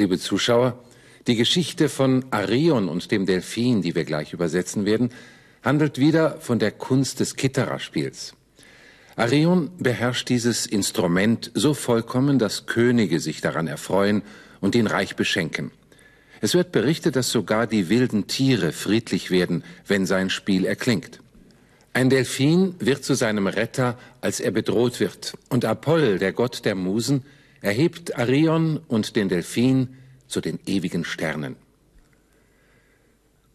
liebe Zuschauer, die Geschichte von Arion und dem Delphin, die wir gleich übersetzen werden, handelt wieder von der Kunst des Kittererspiels. Arion beherrscht dieses Instrument so vollkommen, dass Könige sich daran erfreuen und ihn reich beschenken. Es wird berichtet, dass sogar die wilden Tiere friedlich werden, wenn sein Spiel erklingt. Ein Delphin wird zu seinem Retter, als er bedroht wird, und Apoll, der Gott der Musen, erhebt Arion und den Delphin zu den ewigen Sternen.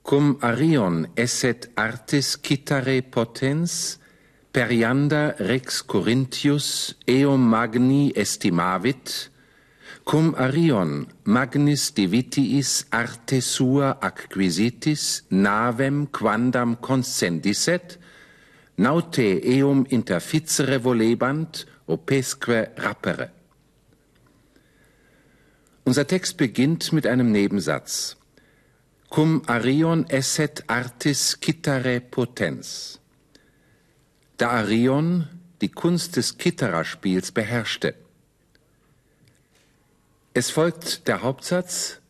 Cum Arion esset artis citare potens, perianda rex Corinthius eum magni estimavit, cum Arion magnis divitiis arte sua acquisitis navem quandam consendisset, naute eum interficere volebant opesque rapere. Unser Text beginnt mit einem Nebensatz. Cum Arion esset artis citare potens. Da Arion die Kunst des Kittererspiels beherrschte. Es folgt der Hauptsatz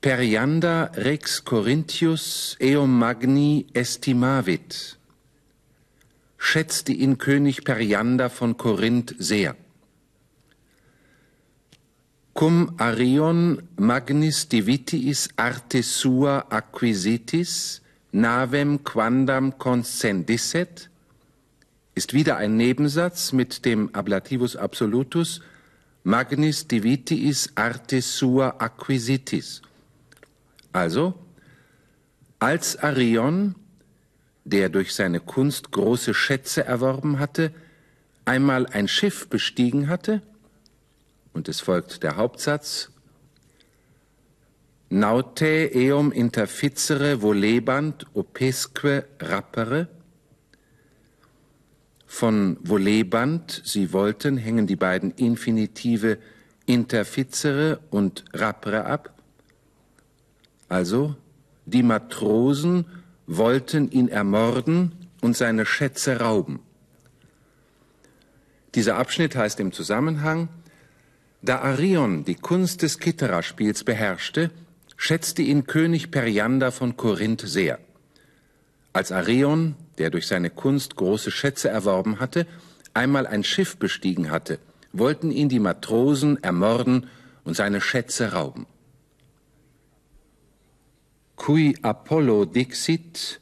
Perianda rex Corinthius eum magni estimavit. Schätzte ihn König Periander von Korinth sehr. Cum Arion magnis divitiis arte sua acquisitis, navem quandam consendisset, ist wieder ein Nebensatz mit dem Ablativus absolutus magnis divitiis arte sua acquisitis. Also, als Arion, der durch seine Kunst große Schätze erworben hatte, einmal ein Schiff bestiegen hatte, und es folgt der Hauptsatz, Naute eum interficere volebant opesque rappere. Von volebant, sie wollten, hängen die beiden Infinitive interficere und rappere ab. Also, die Matrosen wollten ihn ermorden und seine Schätze rauben. Dieser Abschnitt heißt im Zusammenhang, da Arion die Kunst des Kittererspiels beherrschte, schätzte ihn König Periander von Korinth sehr. Als Arion, der durch seine Kunst große Schätze erworben hatte, einmal ein Schiff bestiegen hatte, wollten ihn die Matrosen ermorden und seine Schätze rauben. Cui Apollo dixit,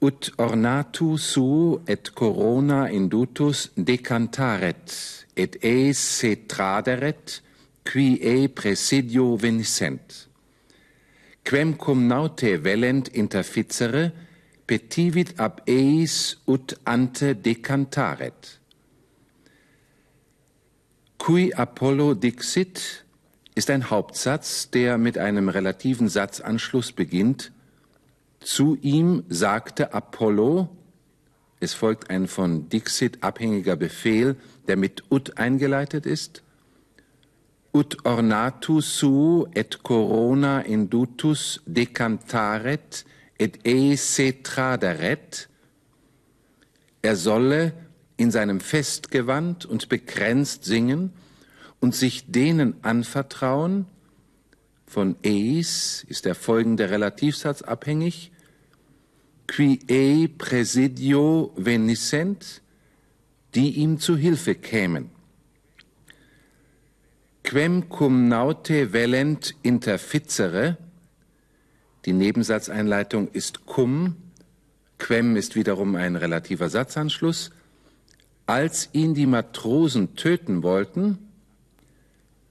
ut ornatu su et corona indutus decantaret, et e se traderet, qui e presidio veniscent. Quem cum naute velent interficere, petivit ab eis ut ante decantaret. Cui Apollo dixit ist ein Hauptsatz, der mit einem relativen Satzanschluss beginnt. Zu ihm sagte Apollo, es folgt ein von Dixit abhängiger Befehl, der mit ut eingeleitet ist. Ut ornatus su et corona indutus decantaret et e se traderet. Er solle in seinem Festgewand und bekränzt singen und sich denen anvertrauen. Von eis ist der folgende Relativsatz abhängig qui e presidio venissent, die ihm zu Hilfe kämen. Quem cum naute velent interficere, die Nebensatzeinleitung ist cum, quem ist wiederum ein relativer Satzanschluss, als ihn die Matrosen töten wollten,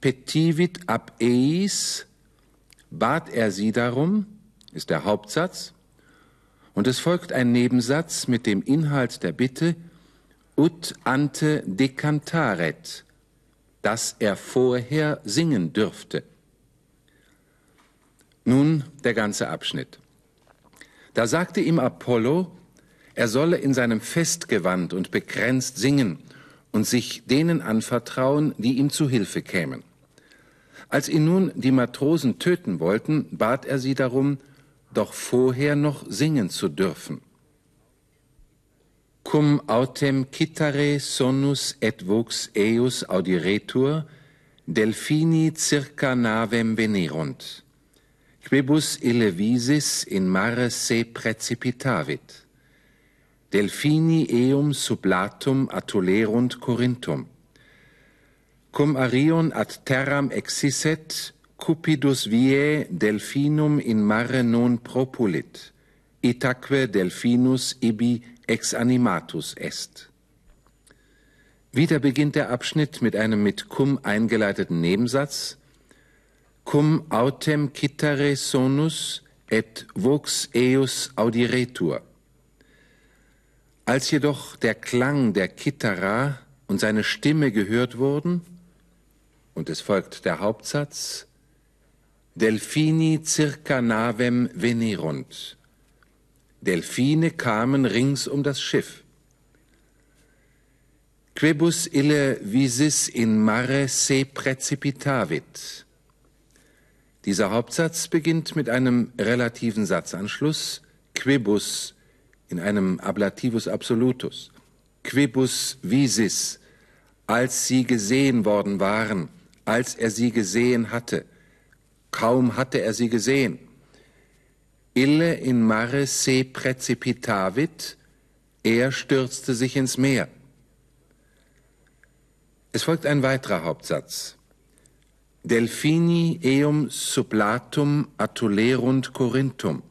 petivit ab eis, bat er sie darum, ist der Hauptsatz, und es folgt ein Nebensatz mit dem Inhalt der Bitte ut ante decantaret, dass er vorher singen dürfte. Nun der ganze Abschnitt. Da sagte ihm Apollo, er solle in seinem Festgewand und bekränzt singen und sich denen anvertrauen, die ihm zu Hilfe kämen. Als ihn nun die Matrosen töten wollten, bat er sie darum, doch vorher noch singen zu dürfen. Cum autem citare sonus et vox eius audiretur, Delphini circa navem venerunt, quibus ille visis in mare se precipitavit. Delphini eum sublatum atolerunt Corinthum. Cum arion ad terram exisset, cupidus vie delphinum in mare non propulit, itaque delphinus ibi ex animatus est. Wieder beginnt der Abschnitt mit einem mit cum eingeleiteten Nebensatz. Cum autem citare sonus et vox eus audiretur. Als jedoch der Klang der Kittara und seine Stimme gehört wurden, und es folgt der Hauptsatz, Delphini circa navem venerunt. Delphine kamen rings um das Schiff. Quibus ille visis in mare se precipitavit. Dieser Hauptsatz beginnt mit einem relativen Satzanschluss, quibus in einem Ablativus absolutus. Quibus visis, als sie gesehen worden waren, als er sie gesehen hatte. Kaum hatte er sie gesehen. Ille in mare se precipitavit, er stürzte sich ins Meer. Es folgt ein weiterer Hauptsatz. Delphini eum sublatum atulerunt Corinthum.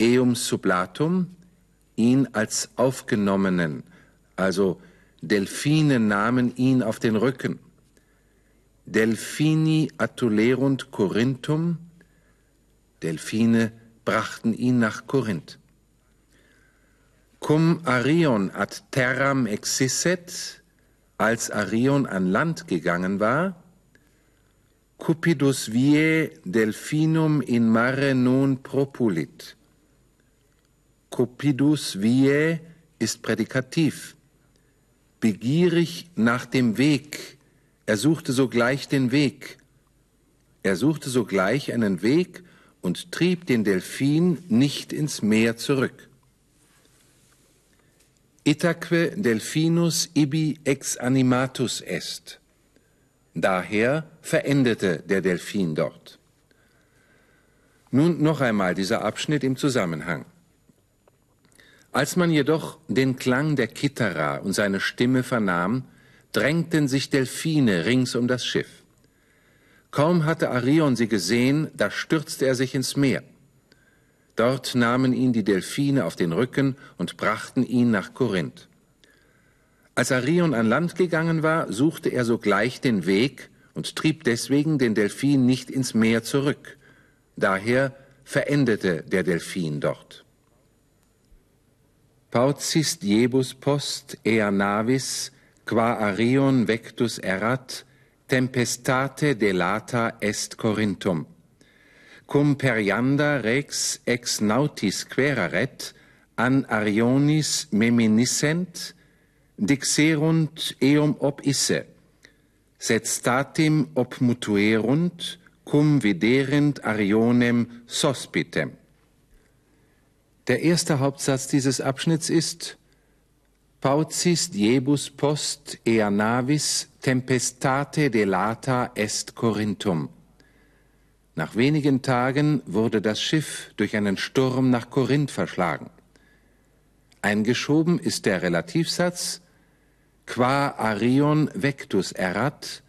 Eum sublatum, ihn als aufgenommenen, also Delphine nahmen ihn auf den Rücken. Delphini atulerunt Corinthum, Delphine brachten ihn nach Korinth. Cum Arion ad terram exisset, als Arion an Land gegangen war, Cupidus vie delphinum in mare non propulit. Cupidus vie ist Prädikativ. Begierig nach dem Weg. Er suchte sogleich den Weg. Er suchte sogleich einen Weg und trieb den Delphin nicht ins Meer zurück. Itaque delphinus ibi ex animatus est. Daher verendete der Delphin dort. Nun noch einmal dieser Abschnitt im Zusammenhang. Als man jedoch den Klang der Kittara und seine Stimme vernahm, drängten sich Delphine rings um das Schiff. Kaum hatte Arion sie gesehen, da stürzte er sich ins Meer. Dort nahmen ihn die Delphine auf den Rücken und brachten ihn nach Korinth. Als Arion an Land gegangen war, suchte er sogleich den Weg und trieb deswegen den Delphin nicht ins Meer zurück. Daher verendete der Delphin dort. Pauzis diebus post ea navis, qua Arion vectus erat, tempestate delata est Corinthum cum perianda rex ex nautis queraret an Arionis meminissent, dixerunt eum ob isse, sed statim ob mutuerunt, cum viderent Arionem sospitem. Der erste Hauptsatz dieses Abschnitts ist Paucis diebus post ea navis tempestate delata est Corinthum. Nach wenigen Tagen wurde das Schiff durch einen Sturm nach Korinth verschlagen. Eingeschoben ist der Relativsatz qua Arion vectus erat,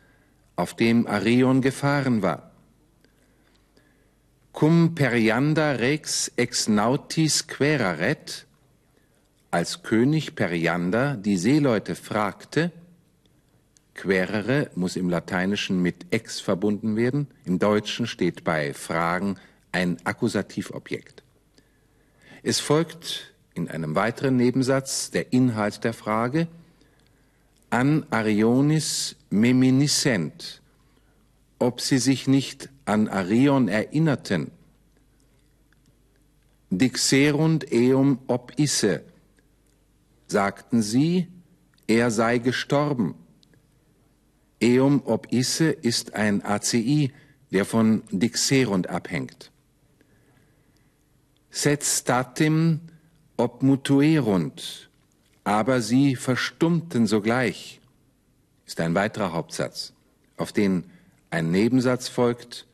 auf dem Arion gefahren war. Cum perianda rex ex nautis queraret, als König Periander die Seeleute fragte, Querere muss im Lateinischen mit ex verbunden werden. Im Deutschen steht bei Fragen ein Akkusativobjekt. Es folgt in einem weiteren Nebensatz der Inhalt der Frage an Arionis meminissent, ob sie sich nicht an Arion erinnerten. Dixerunt eum ob isse, sagten sie, er sei gestorben. Eum ob isse ist ein ACI, der von Dixerunt abhängt. Set statim ob mutuerunt, aber sie verstummten sogleich, ist ein weiterer Hauptsatz. auf den ein Nebensatz folgt,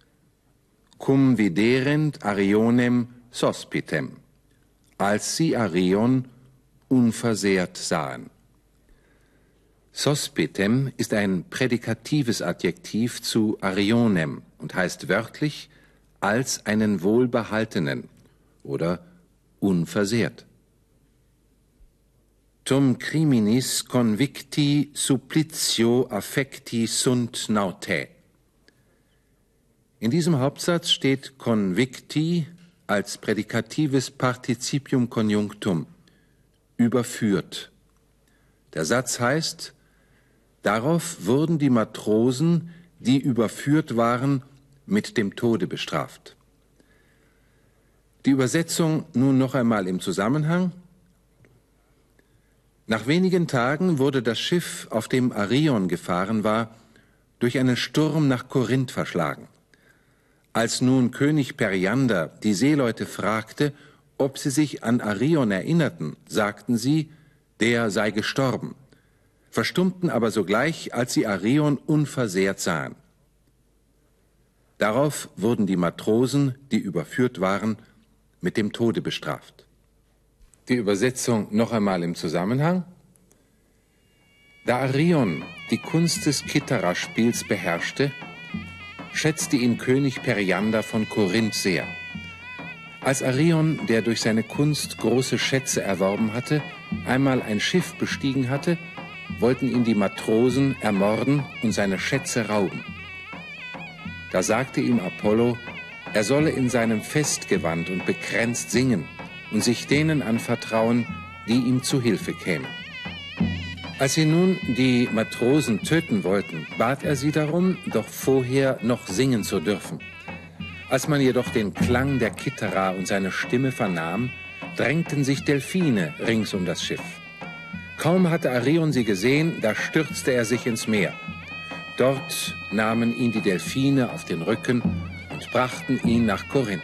cum viderent Arionem sospitem, als sie Arion unversehrt sahen. Sospitem ist ein prädikatives Adjektiv zu Arionem und heißt wörtlich als einen wohlbehaltenen oder unversehrt. Tum criminis convicti supplitio affecti sunt nautae. In diesem Hauptsatz steht convicti als prädikatives Partizipium conjunctum, überführt. Der Satz heißt, darauf wurden die Matrosen, die überführt waren, mit dem Tode bestraft. Die Übersetzung nun noch einmal im Zusammenhang. Nach wenigen Tagen wurde das Schiff, auf dem Arion gefahren war, durch einen Sturm nach Korinth verschlagen. Als nun König Periander die Seeleute fragte, ob sie sich an Arion erinnerten, sagten sie, der sei gestorben, verstummten aber sogleich, als sie Arion unversehrt sahen. Darauf wurden die Matrosen, die überführt waren, mit dem Tode bestraft. Die Übersetzung noch einmal im Zusammenhang. Da Arion die Kunst des Kittererspiels beherrschte, schätzte ihn König Periander von Korinth sehr. Als Arion, der durch seine Kunst große Schätze erworben hatte, einmal ein Schiff bestiegen hatte, wollten ihn die Matrosen ermorden und seine Schätze rauben. Da sagte ihm Apollo, er solle in seinem Festgewand und bekränzt singen und sich denen anvertrauen, die ihm zu Hilfe kämen. Als sie nun die Matrosen töten wollten, bat er sie darum, doch vorher noch singen zu dürfen. Als man jedoch den Klang der Kitterer und seine Stimme vernahm, drängten sich Delfine rings um das Schiff. Kaum hatte Arion sie gesehen, da stürzte er sich ins Meer. Dort nahmen ihn die Delfine auf den Rücken und brachten ihn nach Korinth.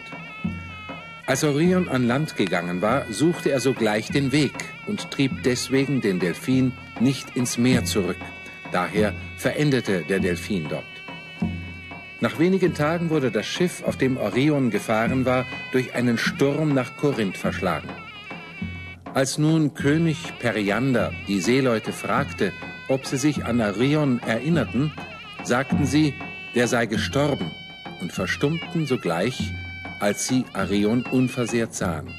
Als Orion an Land gegangen war, suchte er sogleich den Weg und trieb deswegen den Delfin nicht ins Meer zurück. Daher verendete der Delfin dort. Nach wenigen Tagen wurde das Schiff, auf dem Orion gefahren war, durch einen Sturm nach Korinth verschlagen. Als nun König Periander die Seeleute fragte, ob sie sich an Arion erinnerten, sagten sie, der sei gestorben und verstummten sogleich als sie Arion unversehrt sahen.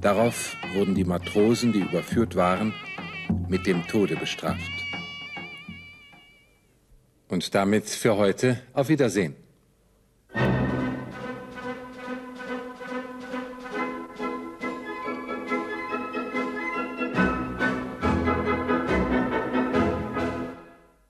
Darauf wurden die Matrosen, die überführt waren, mit dem Tode bestraft. Und damit für heute auf Wiedersehen.